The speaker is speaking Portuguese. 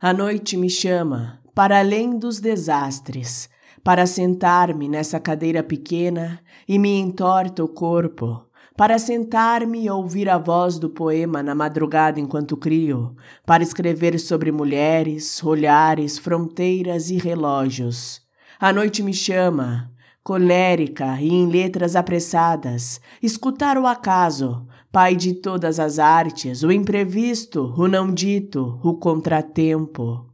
A noite me chama para além dos desastres, para sentar-me nessa cadeira pequena e me entorta o corpo, para sentar-me e ouvir a voz do poema na madrugada enquanto crio, para escrever sobre mulheres, olhares, fronteiras e relógios. A noite me chama, colérica e em letras apressadas, escutar o acaso, pai de todas as artes, o imprevisto, o não dito, o contratempo.